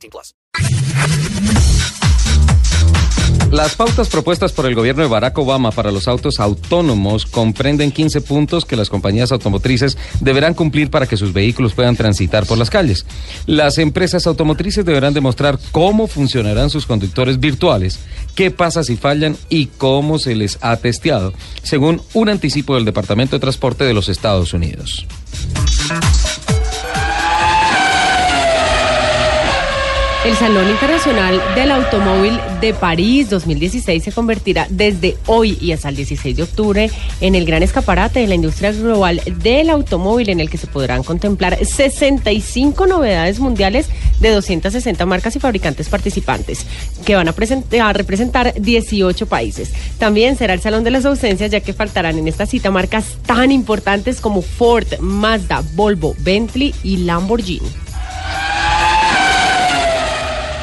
18 plus. Las pautas propuestas por el gobierno de Barack Obama para los autos autónomos comprenden 15 puntos que las compañías automotrices deberán cumplir para que sus vehículos puedan transitar por las calles. Las empresas automotrices deberán demostrar cómo funcionarán sus conductores virtuales, qué pasa si fallan y cómo se les ha testeado, según un anticipo del Departamento de Transporte de los Estados Unidos. El Salón Internacional del Automóvil de París 2016 se convertirá desde hoy y hasta el 16 de octubre en el gran escaparate de la industria global del automóvil en el que se podrán contemplar 65 novedades mundiales de 260 marcas y fabricantes participantes que van a, representar 18 países. También será el Salón de las Ausencias ya que faltarán en esta cita marcas tan importantes como Ford, Mazda, Volvo, Bentley y Lamborghini.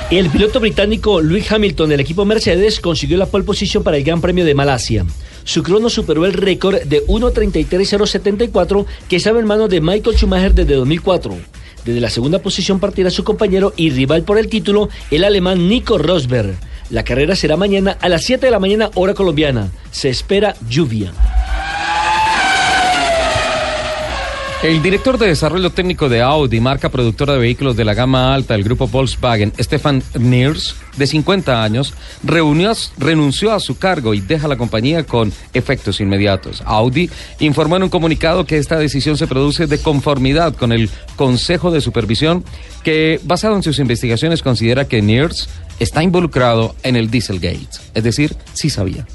El piloto británico Lewis Hamilton del equipo Mercedes consiguió la pole position para el Gran Premio de Malasia. Su crono superó el récord de 1.33.074 que estaba en manos de Michael Schumacher desde 2004. Desde la segunda posición partirá su compañero y rival por el título, el alemán Nico Rosberg. La carrera será mañana a las 7 de la mañana hora colombiana. Se espera lluvia. El director de desarrollo técnico de Audi, marca productora de vehículos de la gama alta del grupo Volkswagen, Stefan Niers, de 50 años, reunió, renunció a su cargo y deja la compañía con efectos inmediatos. Audi informó en un comunicado que esta decisión se produce de conformidad con el Consejo de Supervisión que, basado en sus investigaciones, considera que Niers está involucrado en el Dieselgate. Es decir, sí sabía.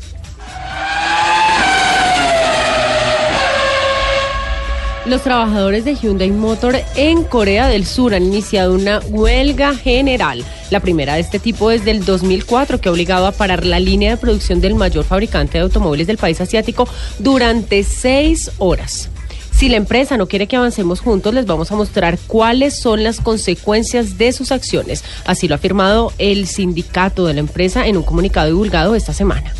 Los trabajadores de Hyundai Motor en Corea del Sur han iniciado una huelga general, la primera de este tipo desde el 2004 que ha obligado a parar la línea de producción del mayor fabricante de automóviles del país asiático durante seis horas. Si la empresa no quiere que avancemos juntos, les vamos a mostrar cuáles son las consecuencias de sus acciones. Así lo ha afirmado el sindicato de la empresa en un comunicado divulgado esta semana.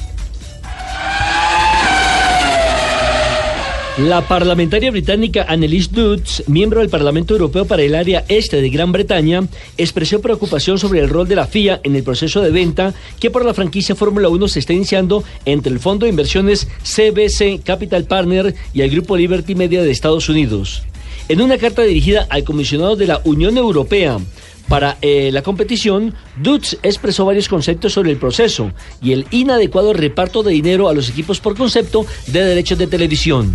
La parlamentaria británica Annelies Dutz, miembro del Parlamento Europeo para el área este de Gran Bretaña, expresó preocupación sobre el rol de la FIA en el proceso de venta que por la franquicia Fórmula 1 se está iniciando entre el Fondo de Inversiones CBC Capital Partner y el Grupo Liberty Media de Estados Unidos. En una carta dirigida al comisionado de la Unión Europea, para eh, la competición, Dutz expresó varios conceptos sobre el proceso y el inadecuado reparto de dinero a los equipos por concepto de derechos de televisión.